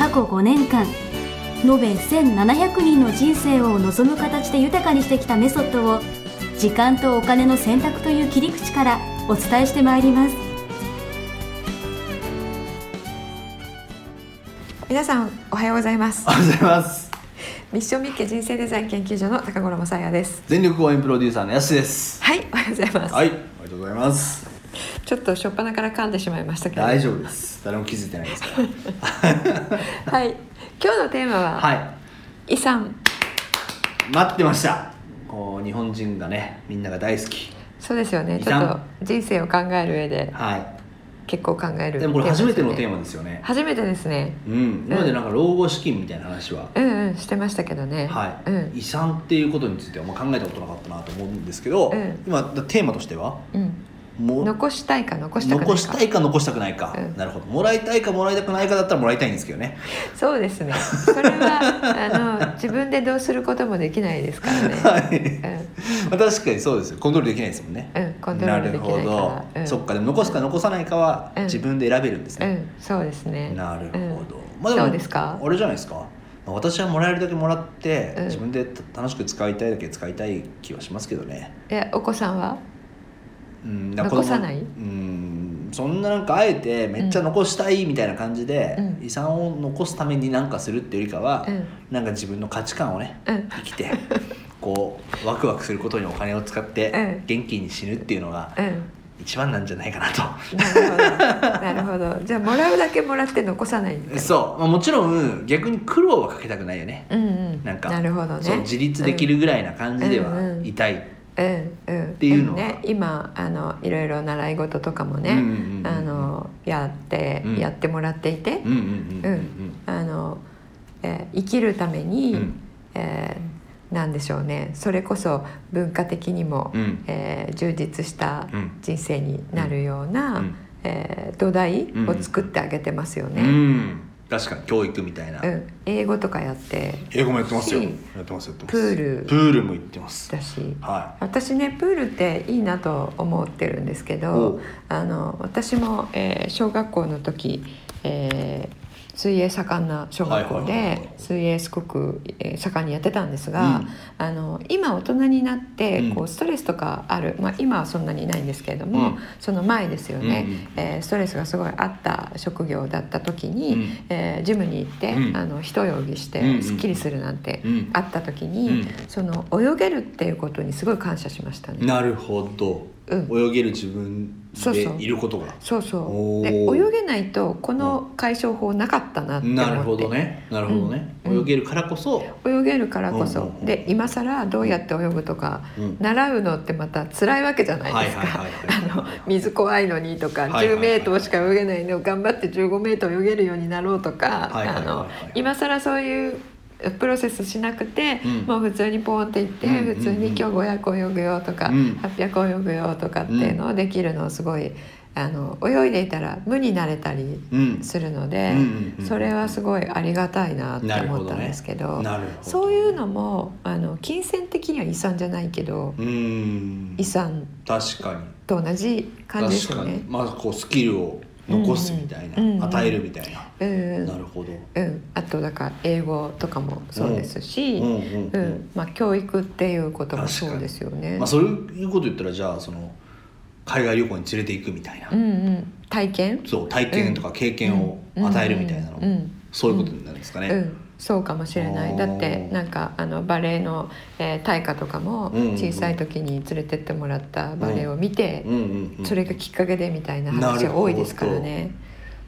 過去5年間延べ1700人の人生を望む形で豊かにしてきたメソッドを時間とお金の選択という切り口からお伝えしてまいります。皆さんおはようございます。おはようございます。ミッションミッケ人生デザイン研究所の高頃もさやです。全力応援プロデューサーのやすです。はいおはようございます、はいありがとうございますちょっと初っ端から噛んでしまいましたけど。大丈夫です。誰も気づいてないですから。はい。今日のテーマは、はい。遺産。待ってました。こう日本人がねみんなが大好き。そうですよね。ちょっと人生を考える上では結構考えるいでもこれ初めてのテーママですよね。初めてですね。うん。今までなんか老後資金みたいな話は、うんうんしてましたけどね。はい、うん。遺産っていうことについてはあんま考えたことなかったなと思うんですけど、うん。今テーマとしてはうんもう残したいか残したくないか。残したいか残したくないか、うん。なるほど。もらいたいかもらいたくないかだったらもらいたいんですけどね。そうですね。それはあの自分でどうすることもできないですからね。はい、まあ、確かにそうですよ。コントロールできないですもんね。うん、うん、コントロールできないから。なるほど、うん、そっか。でも残すか残さないかはうん。自分で選べるんですね、うん、そうですね。なるほど、うん。まあどうですか？あれじゃないですか。まあ私はもらえるだけもらって、うん。自分で楽しく使いたいだけ使いたい気はしますけどね。えお子さんは？うんだから子供残さない？うんそんななんかあえてめっちゃ残したいみたいな感じで、うん。遺産を残すために何かするっていうよりかは、うん。なんか自分の価値観をねうん生きて こうワクワクすることにお金を使ってうん。元気に死ぬっていうのがうん。一番なんじゃないかなと。なるほど。なるほど。じゃあもらうだけもらって残さないそう、まあ、もちろん逆に苦労はかけたくないよね。うんうん。なんかなるほどね。そう自立できるぐらいな感じではうんうんいたい。うんうん。っていうのは。でもね今あのいろいろ習い事とかもね、やって、うん。やってもらっていて、うんうんうんうんあの、えー生きるために、うん。えーなんでしょうね。それこそ文化的にも、うん。えー充実したうん。人生になるような、うん。えー土台を作ってあげてますようん。ね。うん確かに教育みたいな。うん英語とかやって英語もやってますよ。しやってます。プールプールも行ってます。だしは私ねプールっていいなと思ってるんですけおどうあの私も、えー小学校の時、えー水泳盛んな小学校で水泳すごく、えー盛んにやってたんですが、うん。あの今大人になってうん。こうストレスとかある、まあ、今はそんなにないんですけれども、うん。その前ですよね、うんうんえーストレスがすごいあった職業だった時に、うん。えージムに行って、うん。あの一泳ぎしてすっきりするなんてうん。あった時に、うん。その泳げるっていうことにすごい感謝しましたい。ね。なるほど。うん。泳げる自分でいることが。そうそおうでー泳げないとこの解消法なかったなって思って。なるほどね。なるほどね。うん。泳げるからこそ。泳げるからこそ、で今更どうやって泳ぐとか、うん。習うのってまた辛いわけじゃないですか、水怖いのにとか、はいはいはい。10メートルしか泳げないのを頑張って15メートル泳げるようになろうとかあの今更そういうプロセスしなくて、うん。もう普通にポンっていって、うんうんうん。普通に今日500泳ぐよとか、うん。800泳ぐよとかっていうのをできるのをすごいあの泳いでいたら無になれたりうん。するので、うんうんうんそれはすごいありがたいなって思ったんですけどなるほど。そういうのもあの金銭的には遺産じゃないけど、遺産確かに。と同じ感じですよね。まずこうスキルを残すみたいな、うんうん与えるみたいな、うん。なるほど。うん、あとだから英語とかもそうですし、うんうんまあ、教育っていうこともそうですよね。まあそういうこと言ったらじゃあその海外旅行に連れて行くみたいな、うんうん、体験？そう体験とか経験を与えるみたいなの、うん。そういうことになるんですかね、うん、そうかもしれない。だってなんかあのバレエの、えー大会とかも小さい時に連れてってもらったバレエを見て、それがきっかけでみたいな話が多いですからね。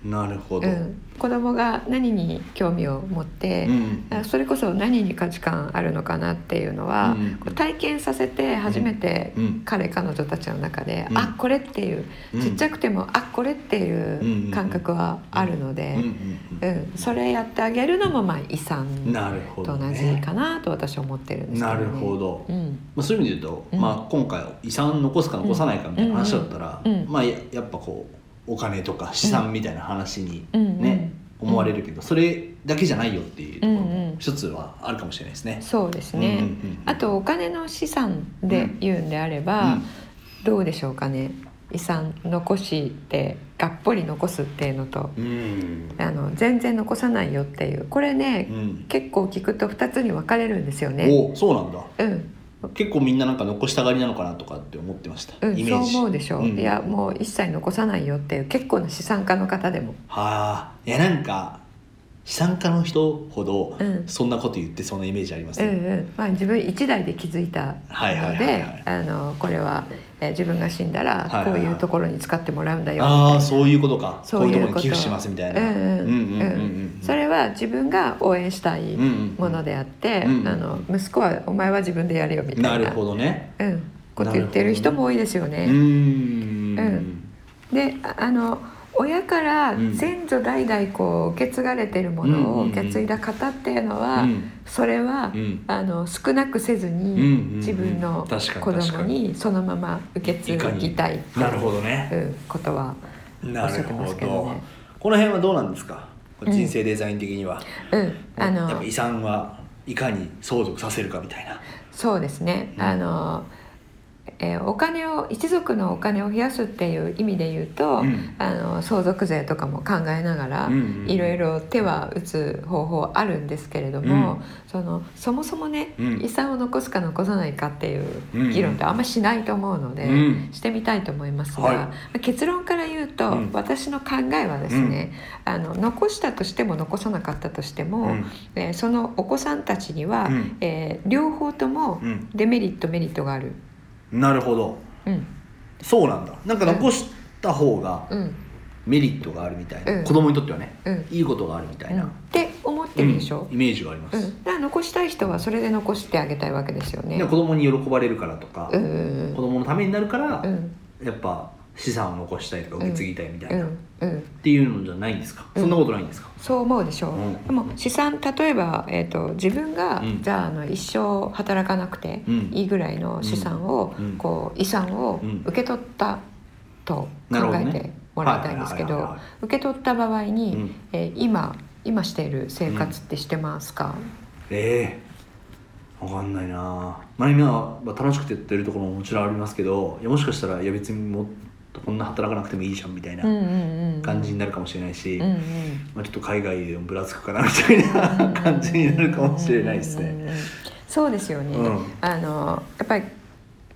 なるほど、うん、子供が何に興味を持って、うんあそれこそ何に価値観あるのかなっていうのは、うん体験させて初めてうん彼彼女たちの中で、うん。あこれっていううん。ちっちゃくても、あこれっていう感覚はあるので、うんそれやってあげるのもまあ遺産うんなるほと同じかなと私は思ってるんですけど、ね、なるほど。うん。まあ、そういう意味で言うと、うん。まあ、今回遺産残すか残さないかみたいな話だったら、まあ、ややっぱこうお金とか資産みたいな話にうん。ね、うん。思われるけどそれだけじゃないよっていうところうんうん。も一つはあるかもしれないですね。そうですね、うんうんうんあとお金の資産で言うんであれば、うん。どうでしょうかね。遺産残してがっぽり残すっていうのとうん。あの全然残さないよっていう。これね、うん。結構聞くと2つに分かれるんですよね。おそうなんだ。うん結構みんななんか残したがりなのかなとかって思ってました、うん、そうイメージ。思うでしょ、ん。いやもう一切残さないよっていう結構な資産家の方でも。はあ。いやなんか資産家の人ほどうん。そんなこと言ってそうなイメージありますね、うんうん。まあ、自分一代で気づいたはいはいはいのでこれは、えー自分が死んだらはいはいはい。こういうところに使ってもらうんだよああそういうことかそういうことこういうところに寄付しますみたいな。それは自分が応援したいものであって、うんうんあの息子はお前は自分でやれよみたいな。なるほどね。うん、こと言ってる人も多いですよね。ん。うん。でああの親からうん。先祖代々こう受け継がれてるものをうんうんうん。受け継いだ方っていうのは、うん。それは、うん。あの少なくせずうんうんうん。に自分の子供にそのまま受け継ぎたいっていうなるほどね。うんことはおっしゃってますけどね。この辺はどうなんですか？うん。人生デザイン的には、うん、あの遺産はいかに相続させるかみたいな。そうですね、うん。あの、えーお金を一族のお金を増やすっていう意味で言うと、うん。あの相続税とかも考えながら、いろいろ手は打つ方法あるんですけれども、うん。そのそもそもね、うん。遺産を残すか残さないかっていううん議論ってあんましないと思うので、うん。してみたいと思いますが、はい。まあ結論から言うと、うん。私の考えはですね、あの残したとしても残さなかったとしても、うん。えーそのお子さんたちには、うん。えー両方ともうん。デメリットメリットがある。なるほど。うん。そうなんだ。なんか残した方がうん。メリットがあるみたいな、うん。子供にとってはね。うん。いいことがあるみたいな、って思ってるでしょ？うん、イメージがあります、うん、だから残したい人はそれで残してあげたいわけですよね。で子供に喜ばれるからとか、子供のためになるから、うんやっぱ資産を残したいとか受け継ぎたいみたいな、っうん。うん。ていうのじゃないんですか、うん。そんなことないんですか？そう思うでしょう、うん。でも資産例えば、えー、と自分が、うん。じゃああの一生働かなくてうん。いいぐらいの資産を、うん。こう遺産をうん。受け取ったと考えてもらいたいんですけど受け取った場合に、うん。えー今今している生活ってしてますか、ええ。わかんないな。まあ今は楽しくてやってるところももちろんありますけどいやもしかしたらいや別にもこんな働かなくてもいいじゃんみたいな感じになるかもしれないし、まあ、ちょっと海外でもぶらつくかなみたいな感じになるかもしれないですね。そうですよね、うん。あのやっぱり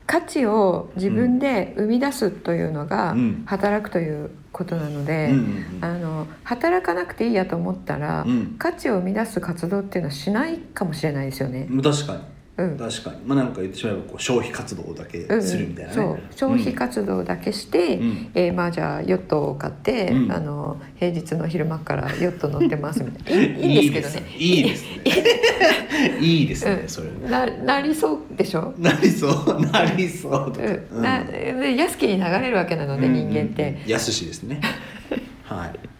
価値を自分で生み出すというのがうん。働くということなので、あの働かなくていいやと思ったら、うん。価値を生み出す活動っていうのはしないかもしれないですよね。確かに。うん確かに。まあなんか言ってしまえばこう消費活動だけうんうんするみたいなね、そう。消費活動だけして、うん。えーまあじゃあヨットを買って、うん。あの平日の昼間からヨット乗ってますみたいな。いい んですけどね。いいですね。いいですねうん。それ。ななりそうでしょ？なりそう。なりそう。とか、うん、なで安きに流れるわけなので、人間って、やすしですね。はい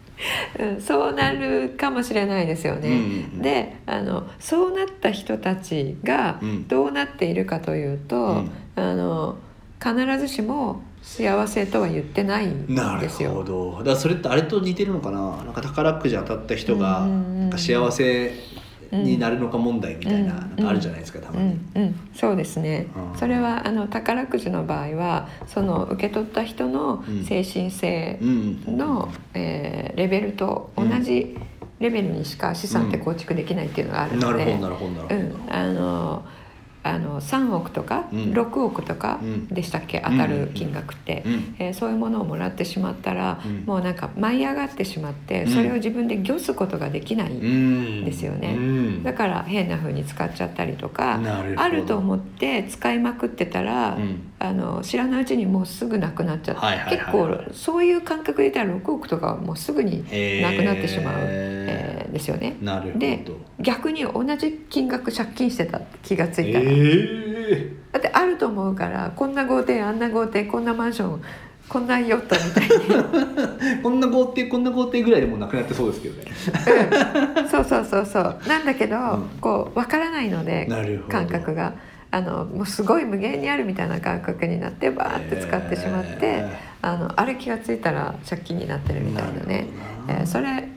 うん、そうなるかもしれないですよね。うんうんうん。であのそうなった人たちがうん。どうなっているかというと、うん。あの必ずしも幸せとは言ってないんなるですよ。ほど。だそれってあれと似てるのかな？なんか宝くじ当たった人がうんう幸せになるのか問題みたいな,、うん。なんかあるじゃないですかたまに、うん。うん、そうですね。うん。それはあの宝くじの場合はその受け取った人のうん。精神性うんうんの、えーレベルと同じレベルにしか資産って構築できないっていうのがあるので、なるほどなるほどなるほど、うん、あのあの3億とかうん。6億とかうん。でしたっけ、当たる金額って、うんえーそういうものをもらってしまったら、うん。もうなんか舞い上がってしまってうん。それを自分で御すことができない、うんですよね。うん。だから変な風に使っちゃったりとかあると思って使いまくってたら、うんあの知らないうちにもうすぐなくなっちゃって、はいはいはい。結構そういう感覚で言ったら6億とかはもうすぐになくなってしまう、えーですよね。なるほど。で逆に同じ金額借金してたって気がついたら、えだってあると思うからこんな豪邸あんな豪邸こんなマンションこんなヨットみたいに。ー こんな豪邸こんな豪邸ぐらいでもうなくなってそうですけどね。うん。そうそうそうそう。なんだけど、うん。こう分からないので感覚があのもうすごい無限にあるみたいな感覚になってバーって使ってしまって、えあのあれ気が付いたら借金になってるみたいなね。えーそれ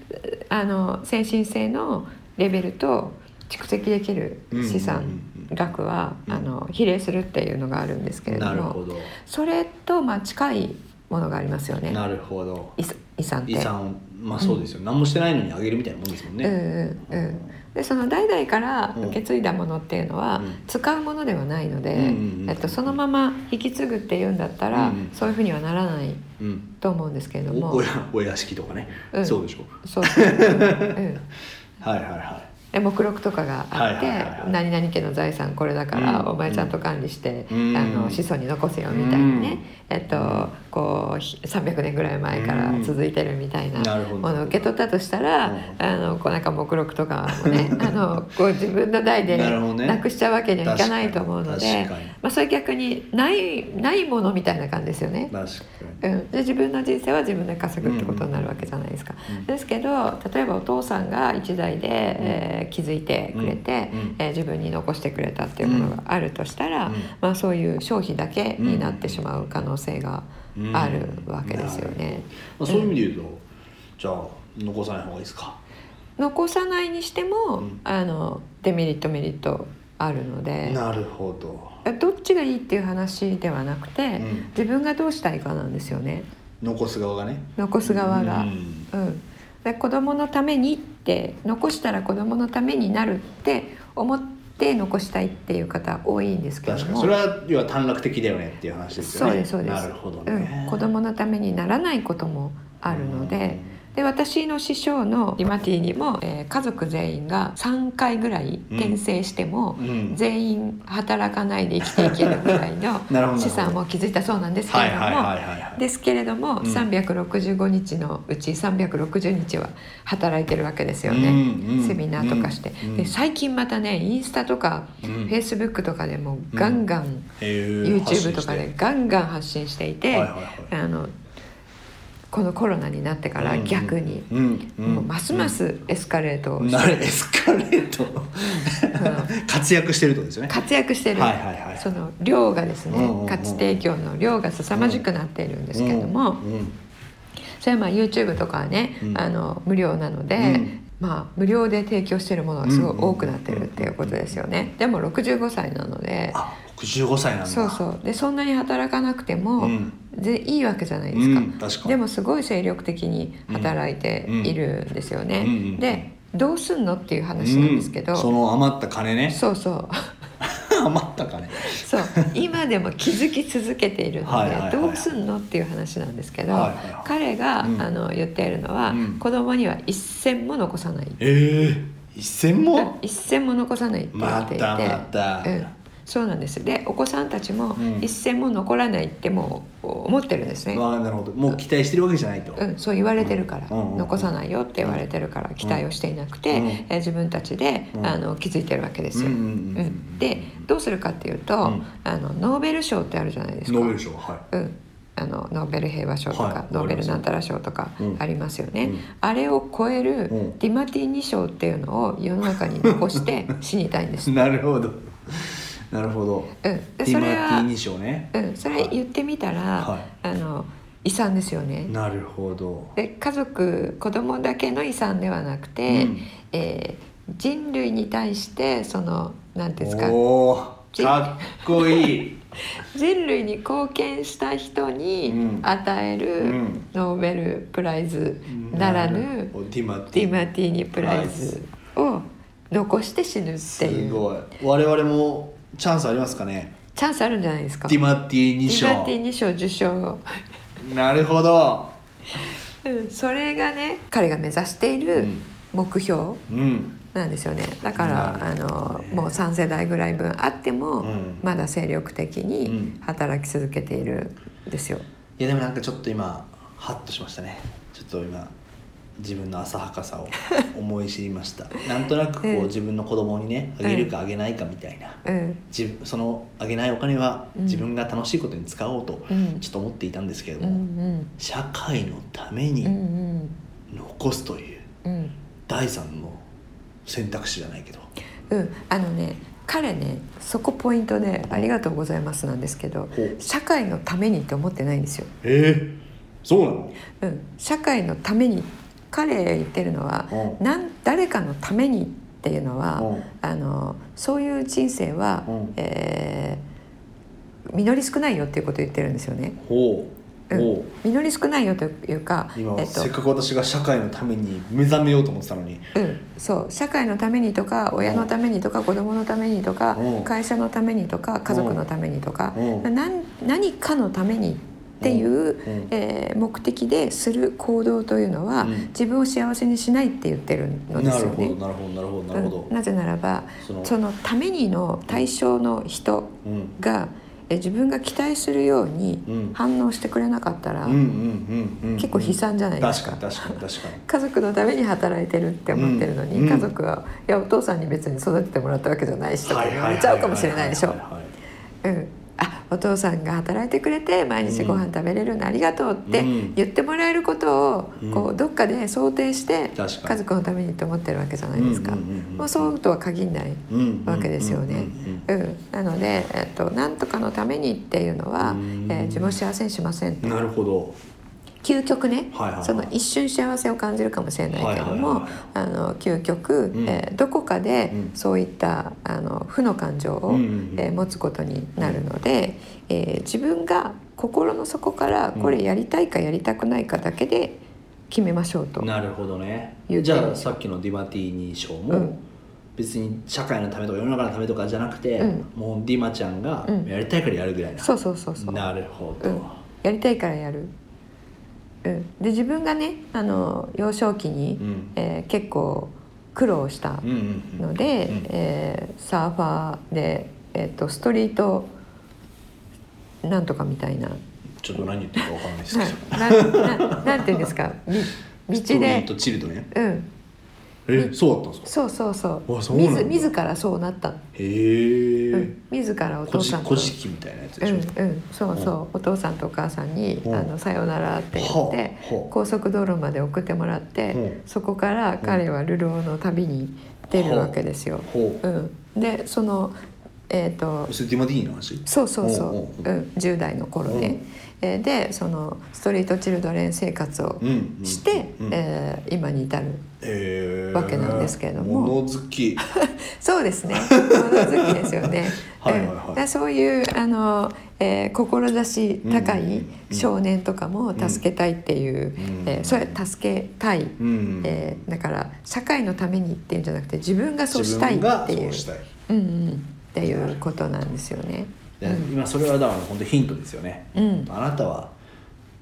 あの先進性のレベルと蓄積できる資産額は、うん。あの比例するっていうのがあるんですけれどもそれとまあ近いものがありますよね。なるほど。遺産って。遺産をまあそうですよ、何もしてないのにあげるみたいなもんですもんね、うんうんうん、でその代々からうん。受け継いだものっていうのはうん。使うものではないので、えっと、そのまま引き継ぐっていうんだったら、そういうふうにはならないうん。と思うんですけれども。おおやお屋敷とかね、うん。そうでしょ。そうそう、うん、はいはいはで目録とかがあって、はいはいはいはい。何々家の財産これだから、うんお前ちゃんと管理して、うん。あの子孫に残せよみたいなね、えっとこうひ300年ぐらい前から続いてるみたいなものを受け取ったとしたら、うん。あのこうなんか目録とかもね あのこう自分の代でなくしちゃうわけにはいかないと思うので、確かに。まあ、それ逆にないないものみたいな感じですよね。うん、で自分の人生は自分で稼ぐってことになるわけじゃないですか、うん。ですけど例えばお父さんが一代で、えー気づいてくれて、うん。うん。えー自分に残してくれたっていうものがあるとしたら、うん。まあ、そういう消費だけになってしまう可能性がにあるわけですよね。まあ、そういう意味で言うと、じゃあ残さない方がいいですか？残さないにしても、うん。あのデメリットメリットあるので。なるほど。どっちがいいっていう話ではなくて、うん。自分がどうしたいかなんですよね。残す側がね。残す側が。うん。うん、で子供のためにって残したら子供のためになるって思って残したいっていう方多いんですけども。確かに。それは要は短絡的だよねっていう話ですよね。そうですそうです。なるほどね、うん、子供のためにならないこともあるので。で私の師匠のディマティにも、えー家族全員が3回ぐらい転生しても、うん。全員働かないで生きていけるぐらいの 資産を築いたそうなんですけれども、ですけれども、ん。365日のうち360日は働いてるわけですよね、うんうん。セミナーとかして、うん。で最近またねインスタとか、うん。フェイスブックとかでもガンガン、YouTube とかでガンガン発信していて、はいはいはい。あのこのコロナになってから逆に、ますますエスカレートなるエスカレート。活躍してるとですよね。活躍してる、はいはいはい。その量がですね、価値提供の量が凄まじくなっているんですけれども、それはまあ YouTube とかはね、うん。あの無料なので、うん。まあ無料で提供しているものがすごい多くなってるっていうことですよね。でも65歳なので、あ65歳なんだ。そうそう。でそんなに働かなくても、うん。でいいわけじゃないですか,、かに。でもすごい精力的に働いているんですよね。うん。うんでどうすんのっていう話なんですけど、うん。その余った金ね。そうそう。余った金。そう。今でも気づき続けているのではいどうすんのっていう話なんですけど、はいはいはい。彼が、うん。あの言っているのは、うん。子供には一銭も残さないええ一銭も？一銭も残さないって言っていて、またまた。うん、そうなんです。でお子さんたちもうん。一銭も残らないってもう思ってるんですね、ああなるほど。もう期待してるわけじゃないと、うん、そう言われてるから、うん。うん。うん。残さないよって言われてるから期待をしていなくて、うん。えー自分たちで、うん。あの気づいてるわけですよ。うんうんうんうんでどうするかっていうと、うん。あのノーベル賞ってあるじゃないですか。ノーベル賞はい。うん、あのノーベル平和賞とか、はい。ノーベルなんたら賞とかうん。ありますよね、うん。あれを超えるうん。ディマティーニ賞っていうのを世の中に残して死にたいんです。なるほどなるほど。うん、でディマテそれはィ、ニ賞ね。うん、それ言ってみたら、はい。あの遺産ですよね。なるほど。で家族子供だけの遺産ではなくて、うん。えー人類に対してその何ていうんですか。おー。かっこいい。人類に貢献した人にうん。与えるうん。ノーベルプライズならぬディマティディマティーニプライズを残して死ぬってすいう。ごい。我々もチャンスありますかね？チャンスあるんじゃないですか。ディマティ2ディマティ賞2賞受賞、なるほど。うん、それがね彼が目指していうるん。目標うん。なんですよね。だからねのもう3世代ぐらい分あっても、うん。まだ精力的うにん。働き続けているんですよ。いやでもなんかちょっと今ハッとしましたね。ちょっと今自分の浅はかさを思い知りました。なんとなくこう、うん。自分の子供にねあげるかあげないかみたいな、うん。自分そのあげないお金はうん。自分が楽しいことに使おうとうん。ちょっと思っていたんですけれうんうども、ん。社会のためうんにうん。残すといううん。第三の選択肢じゃないけど。うん。あのね彼ねそこポイントで「ありがとうございます」なんですけど社会のためにって思ってないんですよ。えー、そうなの？うん、社会のために彼言ってるのはうん。なん誰かのためにっていうのはうん。あのそういう人生は、うん。えー実り少ないよっていうことを言ってるんですよね。ほう。う。ん。実り少ないよというか、今、えっとせっかく私が社会のために目覚めようと思ってたのに。うん、そう。社会のためにとか親のためにとか子供のためにとかうん。会社のためにとか家族のためにとかうん。なん何かのためにっていう、うん。えー目的でする行動というのは、うん。自分を幸せにしないって言ってるのでなるほどすよね。なるほどなるほどなるほど、うん。なぜならばそのためにの対象の人うん。が、え自分が期待するようにうん。反応してくれなかったら、結構悲惨じゃないですか。確かに確かに確かに。家族のために働いてるって思ってるのに、うん家族は「いやお父さんに別に育ててもらったわけじゃないし」とか言われちゃうかもしれないでしょ。うん。あお父さんが働いてくれて毎日ご飯食べれるのありがとうってうん。言ってもらえることをうん。こうどっかで想定して家族のためにって思ってるわけじゃないですか。もうそうとは限らないうんわけですよね。うん、なので、えっと、なんとかのためにっていうのは、うん。えー自分を幸せにしませんと。なるほど究極ね、はいはいはい。その一瞬幸せを感じるかもしれないけども、はいはいはいあの究極、うん。えーどこかでうん。そういったあの負の感情を、うんうんうん。えー持つことになるので、えー自分が心の底からこれやりたいかやりたくないかだけで決めましょうと。なるほどね。じゃあさっきのディマティーニ賞も、うん。別に社会のためとか世の中のためとかじゃなくて、うん。もうディマちゃんがうん。やりたいからやるぐらいな、そうそうそうそう。なるほど、うん、やりたいからやる。うん、で自分がねあの幼少期に、うん。えー結構苦労したうんうんうん。ので、うん。えーサーファーで、えー、とストリートなんとかみたいな、はちょっと何言ってるかわからないですいけど、なん なんなんていうんですか？み道で。うん、えそうだったんですか？そうそうそう。あそう自自らそうなった、へえ、うん、自らおこ父さんと。じこじきみたいなやつでしょ、うんうん、そうそう。お父さんとお母さんに「うんあのさようなら」って言って高速道路まで送ってもらってうん。そこから彼は流浪の旅に出るわけですよ。ほううん、でそのえっ、とそれディマティーニの話？そうそうそう。おうん、10代の頃ね、えーでそのストリートチルドレン生活をうんうんして、うん。えー今に至るへー。わけなんですけれども。物好き。そうですね。物好きですよね。はいはいそういうあの、えー志高いうんうんうん。少年とかも助けたいっていう、うん。えーそれ助けたい、うん。えーだから社会のためにっていうんじゃなくて自分がそうしたいっていう。そううんうん、っていうことなんですよね。で今それはだから本当ヒントですよね、うん。あなたは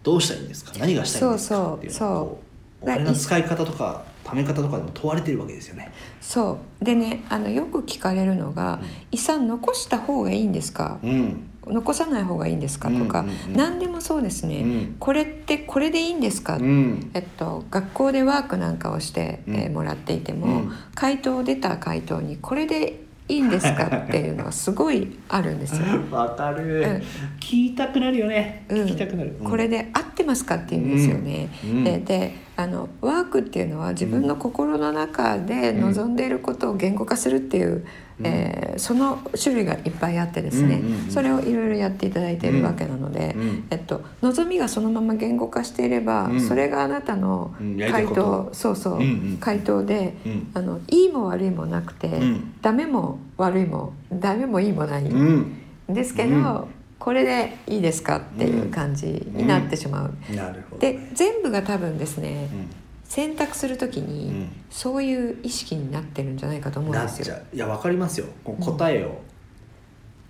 どうしたらいいんですか？何がしたいんですか？っていうのをこうおそう金の使い方とか貯め方とかでも問われてるわけですよね。そう。でねあのよく聞かれるのが「遺産残した方がいいんですか?」うん。残さない方がいいんですか？とか、うんうんうん。何でもそうですね、うん。これってこれでいいんですか、うん。えっと、学校でワークなんかをして、うん。えーもらっていても、うん。回答出た回答にこれでいいんですかっていうのはすごいあるんですよ。わかる、うん。聞いたくなるよね、うん。聞きたくなる、これで合ってますかって言うんですよね。うん。うん。でであのワークっていうのは自分の心の中で望んでいることを言語化するっていう、えーその種類がいっぱいあってですね、それをいろいろやっていただいているわけなので、うんえっと、望みがそのまま言語化していれば、うん。それがあなたの回答、そうそう、回答で、うん。あのいいも悪いもなくて、ん。ダメも悪いもダメもいいもない。うん。ですけど、うん。これでいいですかっていう感じになってしまう。なるほどで全部が多分ですね、うん選択する時に、うん。そういう意識になってるんじゃないかと思うんですよ。いやわかりますよ。答えを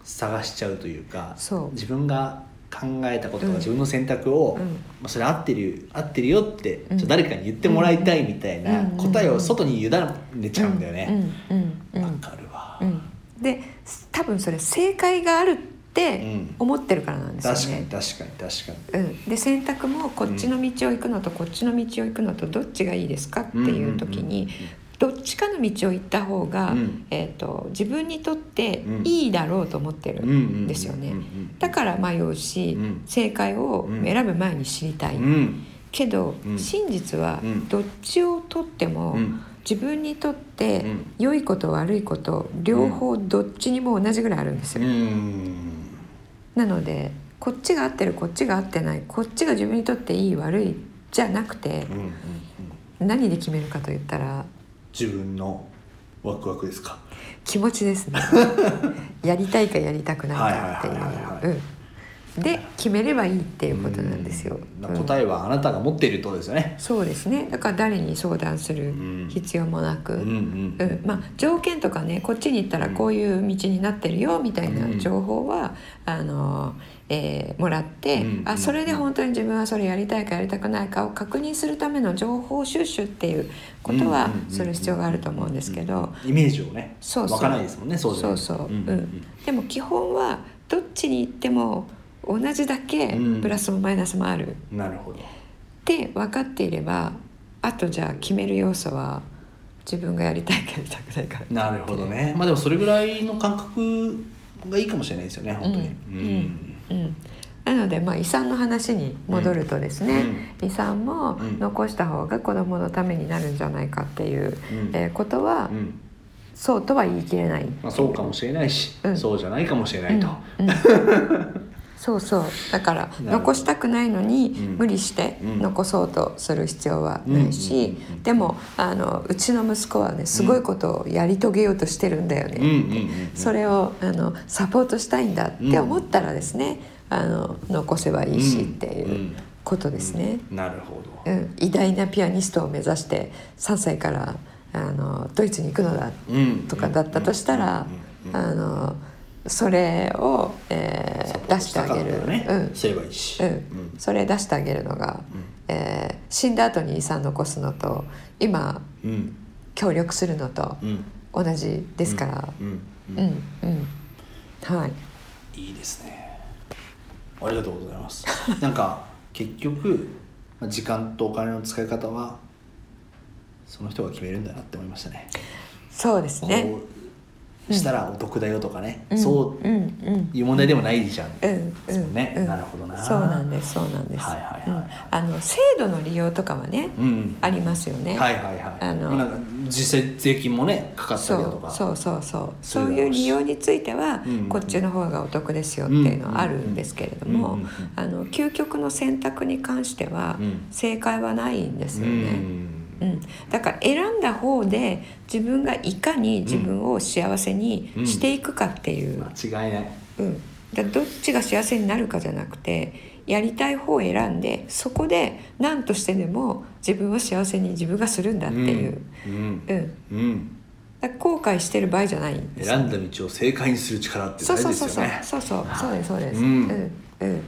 探しちゃうというかそう。自分が考えたこととか、うん。自分の選択を、うん。まあ、それ合ってる合ってるよって、うん。ち誰かに言ってもらいたいみたいなうん。答えを外に委ねちゃうんだよね。わ、うん。かるわ、うん。で多分それ正解があるってうん。思ってるからなんですよ確かにね。確かに確かに。うん、で選択もこっちの道を行くのとこっちの道を行くのとどっちがいいですかっていう時にどっちかの道を行った方が、うん。えー、と自分にとってうん。いいだろうと思ってるうんうんうんんですよねうんうん。だから迷うし、うん。正解をうん選ぶ前に知りたい、うん。けど、うん。真実はうん。どっちをとっても、うん。自分にとってうん。良いこと悪いこと両方どっちにも同じぐらいあるんですうよ、んなのでこっちが合ってるこっちが合ってないこっちが自分にとっていい悪いじゃなくてうんうんうん。何で決めるかと言ったら自分のワクワクですか？気持ちですね。やりたいかやりたくないかってはいううんで決めればいいっていうことなんですよ、答えはあなたが持っているとですよね。そうですね。だから誰に相談するん必要もなく、うんまあ、条件とかねこっちに行ったらこういう道になってるよみたいな情報は、あのえーもらって、うんあそれで本当に自分はそれやりたいかやりたくないかを確認するための情報収集っていうことはする必要があると思うんですけど、イメージをねそうそう。湧かないですもんねそうそうそう、ん。うん。でも基本はどっちに行っても同じだけうん。プラスもマイナスもある。うんなるほど。って分かっていればあとじゃあ決める要素は自分がやりたいかやりたくないかなるほどね。まあでもそれぐらいの感覚がいいかもしれないですよね本当に。うん。うん。なので、まあ、遺産の話に戻るとですね、遺産もうん。残した方が子どものためになるんじゃないかっていう、うん。えーことは、うん。そうとは言い切れない。まあ、そうかもしれないし、うん。そうじゃないかもしれないと、うん。うん そうそう。だから残したくないのにうん。無理してうん。残そうとする必要はないし、でもあのうちの息子はねすごいことをやり遂げようとしてるんだよね、それをあのサポートしたいんだって思ったらですね、あの残せばいいしっていうことですね。なるほど、うん、偉大なピアニストを目指して3歳からあのドイツに行くのだうん。とかだったとしたら、あのそれを、えー出してあげる、ね、うん。すればいいし、うん、それ出してあげるのが、えー死んだ後に遺産残すのと今うん。うん協力するのとうん。同じですから、うん。ううん。んうん。はい。いいですね。ありがとうございます。なんか結局まあ時間とお金の使い方はその人が決めるんだなって思いましたね。そうですね。したらお得だよとかね、うん。そういう問題でもないじゃん、うんですもんね、うん。なるほどな。そうなんですそうなんです、はいはいはい。うん。あの制度の利用とかはね、うんありますよね、はいはいはい。あの。実際税金もねかかったそりだとか。うそうそうそう。そそうういう利用についてはうんこっちの方がお得ですよっていうのはあるんですけれどもあの究極の選択に関してはうん。正解はないんですうよね。んうん、だから選んだ方で自分がいかに自分を幸せにしていくかっていう、間違いない。うん、だどっちが幸せになるかじゃなくてやりたい方を選んでそこで何としてでも自分を幸せに自分がするんだっていう、うん。うん。うん。後悔してる場合じゃないんですよ。選んだ道を正解にする力って大そうそうそうそう。事ですよねそう。そうそうですそうです、ううんん。うん。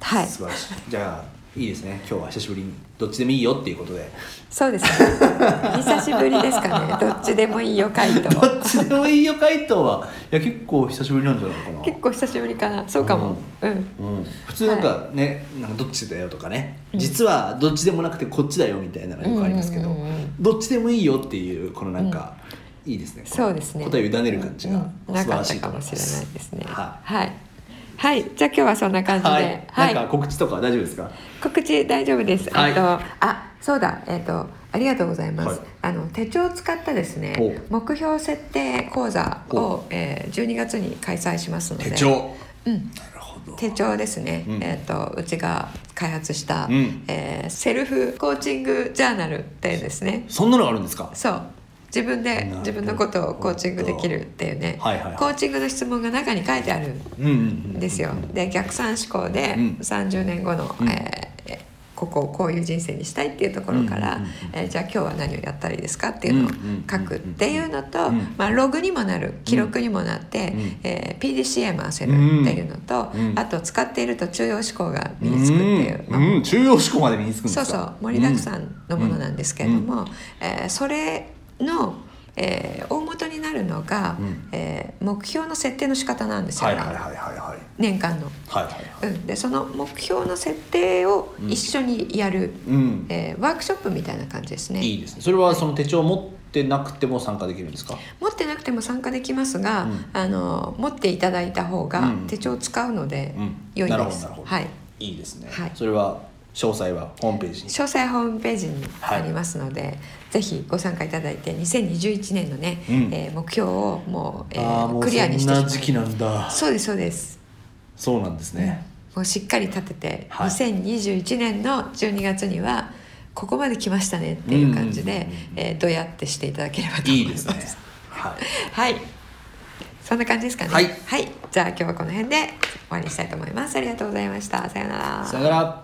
はい。素晴らしい。じゃあいいですね。今日は久しぶりにどっちでもいいよっていうことで。そうですね。久しぶりですかね。どっちでもいいよ回答。どっちでもいいよ回答は。いや結構久しぶりなんじゃないかな。結構久しぶりかな。そうかも。うん、うん、普通なんかね、なんかどっちだよとかね、実はどっちでもなくてこっちだよみたいなのよくありますけど、うん。うんうんうんどっちでもいいよっていうこのなんか、いいですね。そうですね。答えを委ねる感じが素晴らしいとかもしれないですね。ははい、はい、じゃあ今日はそんな感じで。はい、はい。なんか告知とか大丈夫ですか？告知大丈夫です。はい。あと、あ、そうだ、えっ、と、ありがとうございます。はい。あの手帳を使ったですね目標設定講座ほを、えー、12月に開催しますので。手帳。うん。なるほど。手帳ですね、うん。えっ、とうちが開発した、うん。えーセルフコーチングジャーナルってですね。そんなのがあるんですか？そう自分で自分のことをコーチングできるっていうね、はいはい。はいコーチングの質問が中に書いてあるうんうんうんですよ。で逆算思考でうん。30年後の、うん。えーここをこういう人生にしたいっていうところから、うんうんうんえーじゃあ今日は何をやったらいいですかっていうのを書くっていうのと、うん。まあ、ログにもなる記録にもなって、うん。えー PDCA 回せるっていうのと、うん。あと使っていると中央思考が身につくっていう。まあうん、中央思考まで身につくそうそう。盛りだくさんのものなんですけれども、えーそれの、えー大元になるのが、うん。えー目標の設定の仕方なんですよ。ね、はいはいはいはいはい。年間の。はいはいはい。うん、でその目標の設定を一緒にやる、うん。えーワークショップみたいな感じですね。いいですね。それはその手帳を持ってなくても参加できるんですか？持ってなくても参加できますが、うん。あの持っていただいた方がうん。手帳を使うのでうん。良いです。なるほどなるほど。はい。いいですね、はい。それは詳細はホームページに。詳細ホームページにありますので、ぜひご参加いただいて2021年のね、うん。えー目標をもう,、えークリアにしてそんな時期なんだ。そうですそうです。そうなんですね、もうしっかり立てて、はい。2021年の12月にはここまで来ましたねっていう感じで、うんうんうんうん。えーどうやってしていただければと思います。いいですね。はい。はい。そんな感じですかね。はい。じゃあ今日はこの辺で終わりにしたいと思います。ありがとうございました。さようなら。さよなら